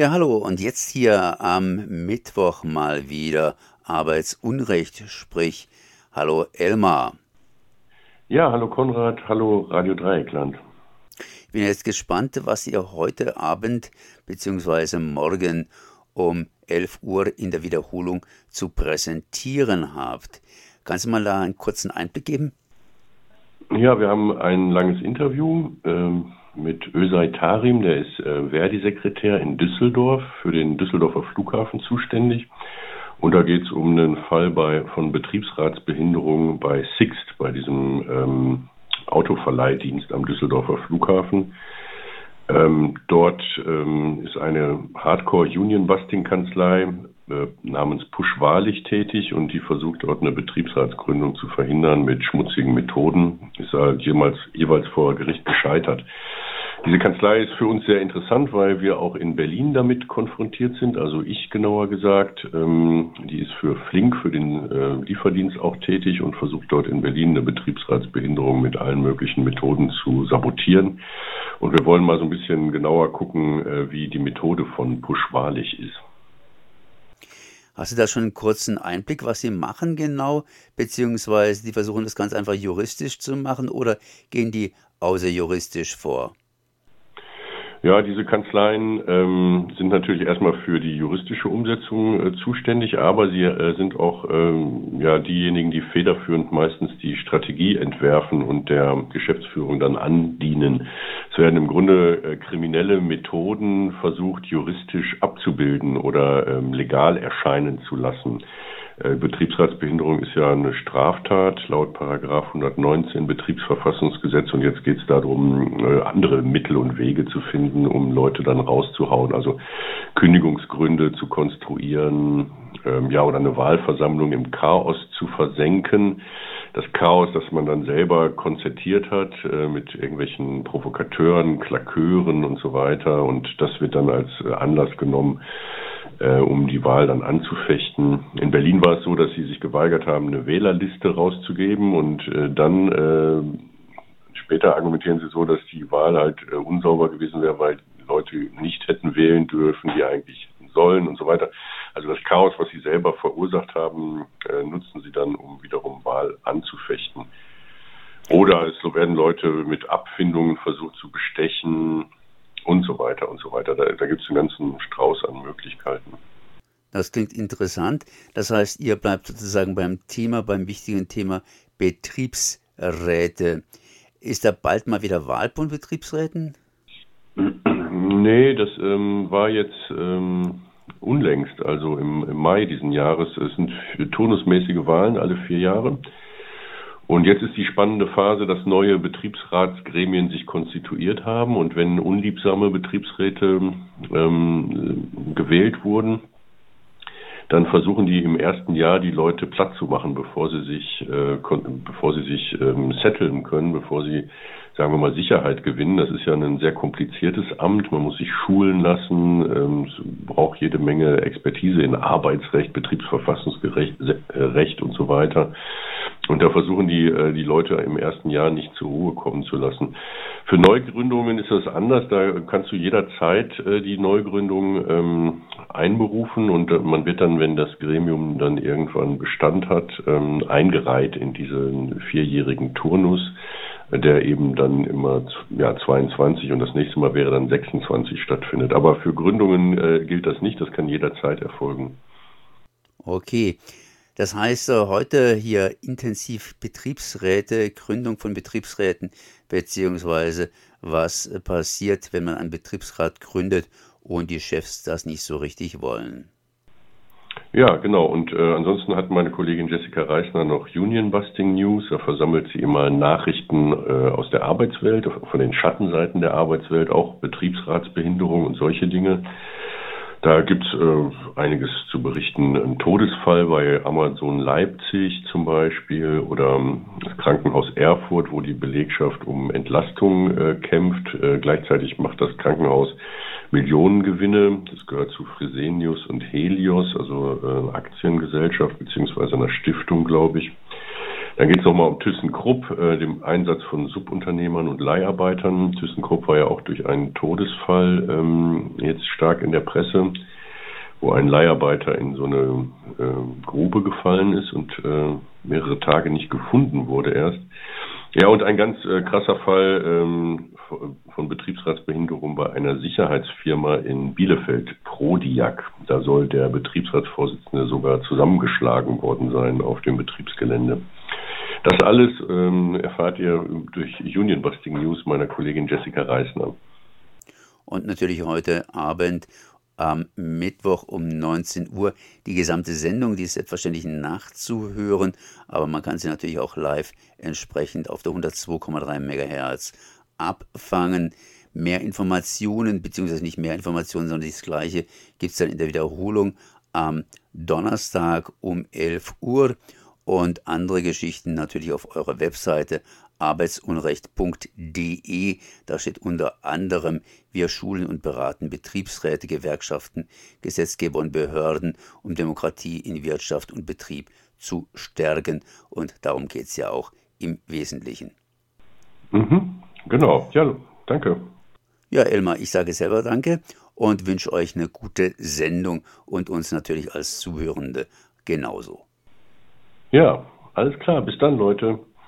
Ja, hallo und jetzt hier am Mittwoch mal wieder Arbeitsunrecht, sprich, hallo Elmar. Ja, hallo Konrad, hallo Radio Dreieckland. Ich bin jetzt gespannt, was ihr heute Abend bzw. morgen um 11 Uhr in der Wiederholung zu präsentieren habt. Kannst du mal da einen kurzen Einblick geben? Ja, wir haben ein langes Interview ähm, mit Özay Tarim, der ist äh, Verdi-Sekretär in Düsseldorf, für den Düsseldorfer Flughafen zuständig. Und da geht es um einen Fall bei, von Betriebsratsbehinderung bei Sixt, bei diesem ähm, Autoverleihdienst am Düsseldorfer Flughafen. Ähm, dort ähm, ist eine Hardcore-Union-Busting-Kanzlei äh, namens Push Wahrlich tätig und die versucht dort eine Betriebsratsgründung zu verhindern mit schmutzigen Methoden. Ist halt jemals, jeweils vor Gericht gescheitert. Diese Kanzlei ist für uns sehr interessant, weil wir auch in Berlin damit konfrontiert sind, also ich genauer gesagt. Ähm, die ist für Flink, für den äh, Lieferdienst auch tätig und versucht dort in Berlin eine Betriebsratsbehinderung mit allen möglichen Methoden zu sabotieren. Und wir wollen mal so ein bisschen genauer gucken, äh, wie die Methode von Push wahrlich ist. Hast du da schon einen kurzen Einblick, was sie machen genau? Beziehungsweise die versuchen das ganz einfach juristisch zu machen oder gehen die außerjuristisch vor? Ja, diese Kanzleien ähm, sind natürlich erstmal für die juristische Umsetzung äh, zuständig, aber sie äh, sind auch ähm, ja diejenigen, die federführend meistens die Strategie entwerfen und der Geschäftsführung dann andienen. Es werden im Grunde äh, kriminelle Methoden versucht, juristisch abzubilden oder ähm, legal erscheinen zu lassen. Äh, Betriebsratsbehinderung ist ja eine Straftat laut Paragraph 119 Betriebsverfassungsgesetz und jetzt geht es darum, äh, andere Mittel und Wege zu finden, um Leute dann rauszuhauen, also Kündigungsgründe zu konstruieren, ähm, ja oder eine Wahlversammlung im Chaos zu versenken. Das Chaos, das man dann selber konzertiert hat äh, mit irgendwelchen Provokateuren, Klakeuren und so weiter und das wird dann als Anlass genommen, äh, um die Wahl dann anzufechten. In Berlin war es so, dass sie sich geweigert haben, eine Wählerliste rauszugeben und äh, dann äh, später argumentieren sie so, dass die Wahl halt äh, unsauber gewesen wäre, weil Leute nicht hätten wählen dürfen, die eigentlich sollen und so weiter. Also das Chaos, was sie selber verursacht haben, äh, nutzen sie dann, um wiederum Wahl anzufechten. Oder so werden Leute mit Abfindungen versucht zu bestechen und so weiter und so weiter. Da, da gibt es einen ganzen Strauß an Möglichkeiten. Das klingt interessant. Das heißt, ihr bleibt sozusagen beim Thema, beim wichtigen Thema Betriebsräte. Ist da bald mal wieder Wahl von Betriebsräten? Nee, das ähm, war jetzt ähm, unlängst, also im, im, Mai diesen Jahres. Es sind turnusmäßige Wahlen alle vier Jahre. Und jetzt ist die spannende Phase, dass neue Betriebsratsgremien sich konstituiert haben und wenn unliebsame Betriebsräte ähm, gewählt wurden, dann versuchen die im ersten Jahr die Leute platt zu machen, bevor sie sich, äh, bevor sie sich ähm, setteln können, bevor sie, sagen wir mal, Sicherheit gewinnen. Das ist ja ein sehr kompliziertes Amt. Man muss sich schulen lassen, ähm, es braucht jede Menge Expertise in Arbeitsrecht, Betriebsverfassungsrecht äh, Recht und so weiter. Und da versuchen die, äh, die Leute im ersten Jahr nicht zur Ruhe kommen zu lassen. Für Neugründungen ist das anders. Da kannst du jederzeit äh, die Neugründung ähm, einberufen und äh, man wird dann, wenn das Gremium dann irgendwann Bestand hat, ähm, eingereiht in diesen vierjährigen Turnus, der eben dann immer ja, 22 und das nächste Mal wäre dann 26 stattfindet. Aber für Gründungen gilt das nicht. Das kann jederzeit erfolgen. Okay. Das heißt, äh, heute hier intensiv Betriebsräte, Gründung von Betriebsräten, beziehungsweise was passiert, wenn man einen Betriebsrat gründet und die Chefs das nicht so richtig wollen. Ja, genau. Und äh, ansonsten hat meine Kollegin Jessica Reisner noch Union Busting News. Da versammelt sie immer Nachrichten äh, aus der Arbeitswelt, von den Schattenseiten der Arbeitswelt, auch Betriebsratsbehinderung und solche Dinge. Da gibt's äh, einiges zu berichten. Ein Todesfall bei Amazon Leipzig zum Beispiel oder ähm, das Krankenhaus Erfurt, wo die Belegschaft um Entlastung äh, kämpft. Äh, gleichzeitig macht das Krankenhaus Millionengewinne. Das gehört zu Fresenius und Helios, also äh, Aktiengesellschaft beziehungsweise einer Stiftung, glaube ich. Dann geht es nochmal um ThyssenKrupp, äh, dem Einsatz von Subunternehmern und Leiharbeitern. ThyssenKrupp war ja auch durch einen Todesfall ähm, jetzt stark in der Presse, wo ein Leiharbeiter in so eine äh, Grube gefallen ist und äh, mehrere Tage nicht gefunden wurde erst. Ja, und ein ganz äh, krasser Fall ähm, von Betriebsratsbehinderung bei einer Sicherheitsfirma in Bielefeld, Prodiak. Da soll der Betriebsratsvorsitzende sogar zusammengeschlagen worden sein auf dem Betriebsgelände. Das alles ähm, erfahrt ihr durch Union Busting News meiner Kollegin Jessica Reisner. Und natürlich heute Abend am Mittwoch um 19 Uhr die gesamte Sendung. Die ist selbstverständlich nachzuhören, aber man kann sie natürlich auch live entsprechend auf der 102,3 MHz abfangen. Mehr Informationen, beziehungsweise nicht mehr Informationen, sondern das gleiche gibt es dann in der Wiederholung am Donnerstag um 11 Uhr und andere Geschichten natürlich auf eurer Webseite arbeitsunrecht.de. Da steht unter anderem, wir schulen und beraten Betriebsräte, Gewerkschaften, Gesetzgeber und Behörden, um Demokratie in Wirtschaft und Betrieb zu stärken. Und darum geht es ja auch im Wesentlichen. Mhm, genau, ja, danke. Ja, Elmar, ich sage selber danke und wünsche euch eine gute Sendung und uns natürlich als Zuhörende genauso. Ja, alles klar. Bis dann, Leute.